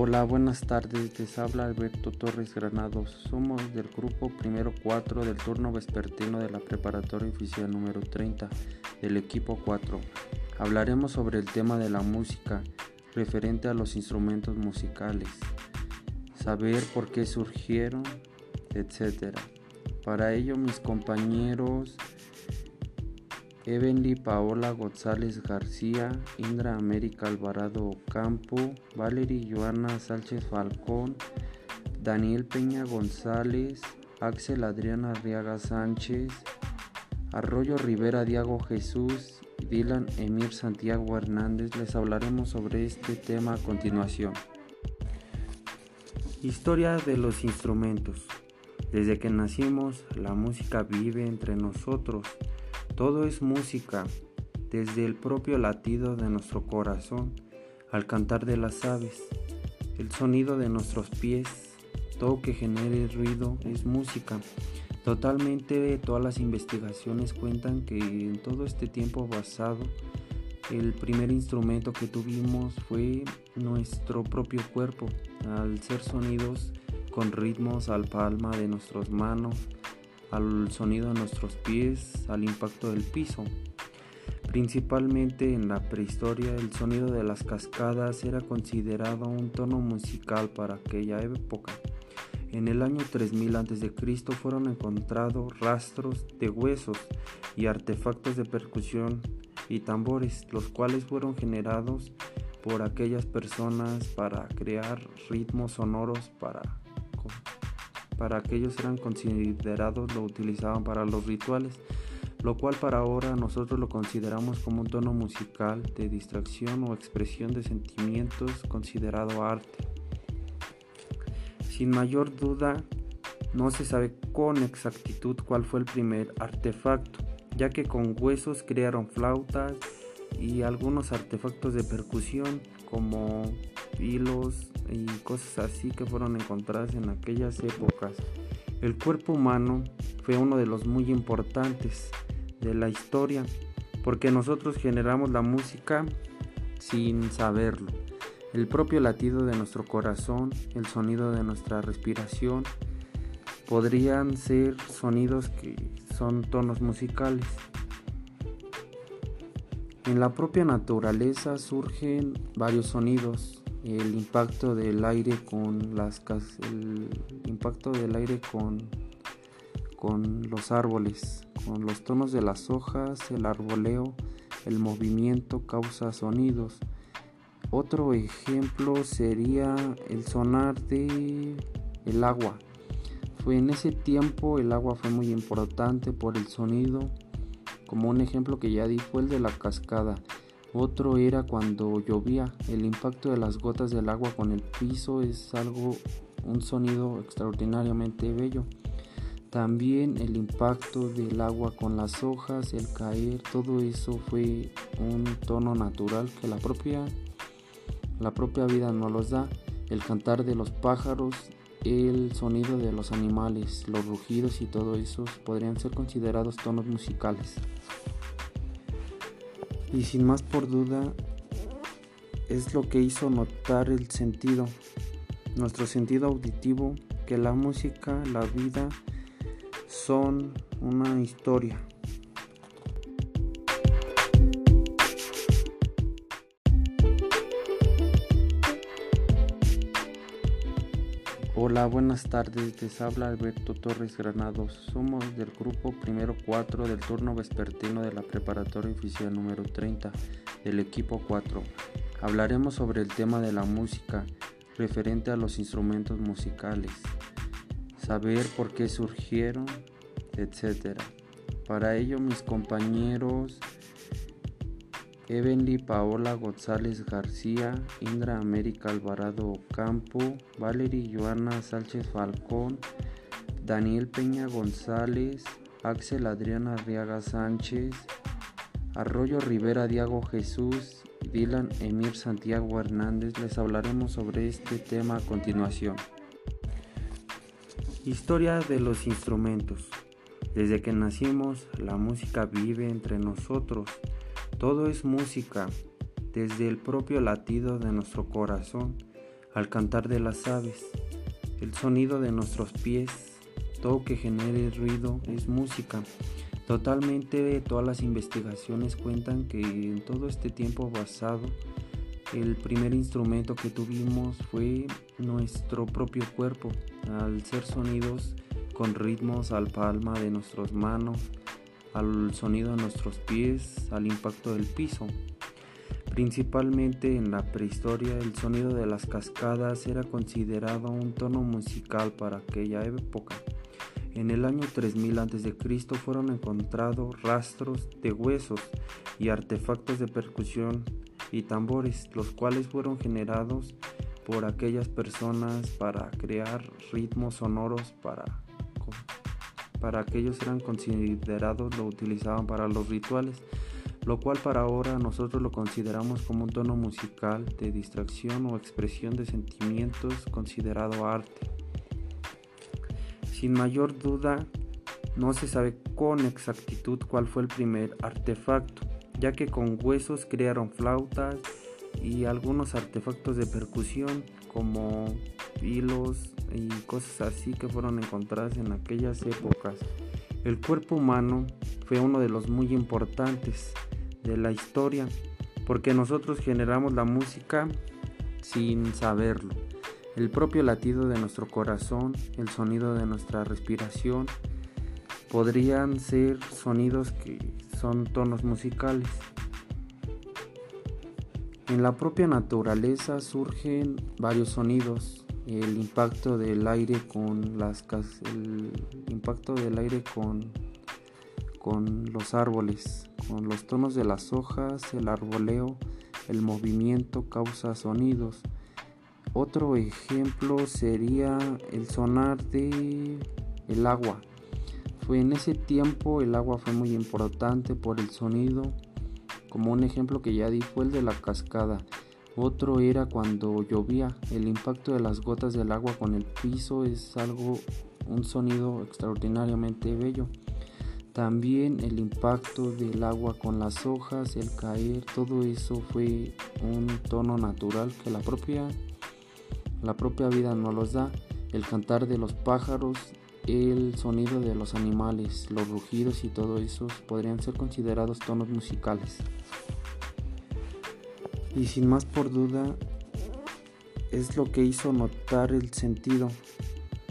Hola, buenas tardes. Les habla Alberto Torres Granados. Somos del grupo primero 4 del turno vespertino de la preparatoria oficial número 30 del equipo 4. Hablaremos sobre el tema de la música referente a los instrumentos musicales, saber por qué surgieron, etc. Para ello mis compañeros Evenly Paola González García, Indra América Alvarado Ocampo, Valery Joana Sánchez Falcón, Daniel Peña González, Axel Adriana Arriaga Sánchez, Arroyo Rivera Diago Jesús Dylan Emir Santiago Hernández les hablaremos sobre este tema a continuación. Historia de los instrumentos. Desde que nacimos, la música vive entre nosotros todo es música, desde el propio latido de nuestro corazón al cantar de las aves, el sonido de nuestros pies, todo que genere ruido es música. Totalmente todas las investigaciones cuentan que en todo este tiempo basado el primer instrumento que tuvimos fue nuestro propio cuerpo, al ser sonidos con ritmos al palma de nuestras manos, al sonido de nuestros pies, al impacto del piso. Principalmente en la prehistoria el sonido de las cascadas era considerado un tono musical para aquella época. En el año 3000 a.C. fueron encontrados rastros de huesos y artefactos de percusión y tambores, los cuales fueron generados por aquellas personas para crear ritmos sonoros para para aquellos eran considerados lo utilizaban para los rituales, lo cual para ahora nosotros lo consideramos como un tono musical de distracción o expresión de sentimientos considerado arte. Sin mayor duda, no se sabe con exactitud cuál fue el primer artefacto, ya que con huesos crearon flautas y algunos artefactos de percusión como hilos y cosas así que fueron encontradas en aquellas épocas. El cuerpo humano fue uno de los muy importantes de la historia porque nosotros generamos la música sin saberlo. El propio latido de nuestro corazón, el sonido de nuestra respiración, podrían ser sonidos que son tonos musicales. En la propia naturaleza surgen varios sonidos, el impacto del aire con las el impacto del aire con con los árboles, con los tonos de las hojas, el arboleo, el movimiento causa sonidos. Otro ejemplo sería el sonar de el agua. Fue en ese tiempo el agua fue muy importante por el sonido, como un ejemplo que ya di fue el de la cascada. Otro era cuando llovía, el impacto de las gotas del agua con el piso es algo, un sonido extraordinariamente bello. También el impacto del agua con las hojas, el caer, todo eso fue un tono natural que la propia, la propia vida nos los da. El cantar de los pájaros, el sonido de los animales, los rugidos y todo eso podrían ser considerados tonos musicales. Y sin más por duda, es lo que hizo notar el sentido, nuestro sentido auditivo, que la música, la vida son una historia. Hola, buenas tardes. Les habla Alberto Torres Granados. Somos del grupo primero 4 del turno vespertino de la preparatoria oficial número 30 del equipo 4. Hablaremos sobre el tema de la música referente a los instrumentos musicales, saber por qué surgieron, etc. Para ello mis compañeros Evenly Paola González García, Indra América Alvarado Ocampo, Valery Joana Sánchez Falcón, Daniel Peña González, Axel Adriana Arriaga Sánchez, Arroyo Rivera Diago Jesús Dylan Emir Santiago Hernández les hablaremos sobre este tema a continuación. Historia de los instrumentos. Desde que nacimos, la música vive entre nosotros todo es música, desde el propio latido de nuestro corazón al cantar de las aves, el sonido de nuestros pies, todo que genere ruido es música. Totalmente todas las investigaciones cuentan que en todo este tiempo basado el primer instrumento que tuvimos fue nuestro propio cuerpo, al ser sonidos con ritmos al palma de nuestras manos, al sonido de nuestros pies, al impacto del piso. Principalmente en la prehistoria el sonido de las cascadas era considerado un tono musical para aquella época. En el año 3000 a.C. fueron encontrados rastros de huesos y artefactos de percusión y tambores, los cuales fueron generados por aquellas personas para crear ritmos sonoros para, para aquellos eran considerados, lo utilizaban para los rituales, lo cual para ahora nosotros lo consideramos como un tono musical de distracción o expresión de sentimientos considerado arte. Sin mayor duda, no se sabe con exactitud cuál fue el primer artefacto, ya que con huesos crearon flautas y algunos artefactos de percusión como hilos y cosas así que fueron encontradas en aquellas épocas. El cuerpo humano fue uno de los muy importantes de la historia porque nosotros generamos la música sin saberlo. El propio latido de nuestro corazón, el sonido de nuestra respiración, podrían ser sonidos que son tonos musicales. En la propia naturaleza surgen varios sonidos, el impacto del aire con las el impacto del aire con con los árboles, con los tonos de las hojas, el arboleo, el movimiento causa sonidos. Otro ejemplo sería el sonar de el agua. Fue en ese tiempo el agua fue muy importante por el sonido. Como un ejemplo que ya di fue el de la cascada. Otro era cuando llovía. El impacto de las gotas del agua con el piso es algo, un sonido extraordinariamente bello. También el impacto del agua con las hojas, el caer, todo eso fue un tono natural que la propia, la propia vida nos los da. El cantar de los pájaros el sonido de los animales, los rugidos y todo eso podrían ser considerados tonos musicales. Y sin más por duda, es lo que hizo notar el sentido,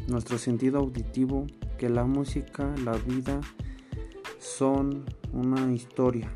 nuestro sentido auditivo, que la música, la vida son una historia.